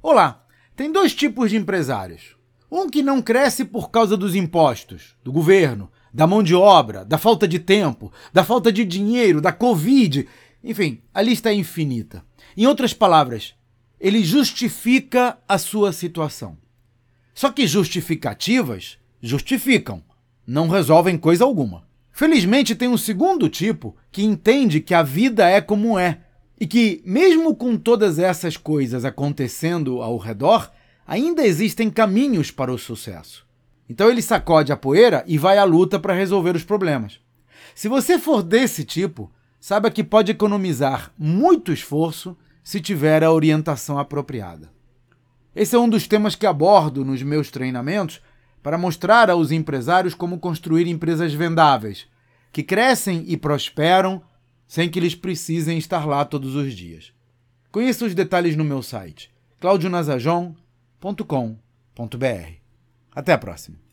Olá! Tem dois tipos de empresários. Um que não cresce por causa dos impostos, do governo, da mão de obra, da falta de tempo, da falta de dinheiro, da Covid. Enfim, a lista é infinita. Em outras palavras, ele justifica a sua situação. Só que justificativas justificam, não resolvem coisa alguma. Felizmente, tem um segundo tipo que entende que a vida é como é e que, mesmo com todas essas coisas acontecendo ao redor, ainda existem caminhos para o sucesso. Então ele sacode a poeira e vai à luta para resolver os problemas. Se você for desse tipo, saiba que pode economizar muito esforço se tiver a orientação apropriada. Esse é um dos temas que abordo nos meus treinamentos para mostrar aos empresários como construir empresas vendáveis, que crescem e prosperam sem que eles precisem estar lá todos os dias. Conheça os detalhes no meu site claudionazajon.com.br. Até a próxima!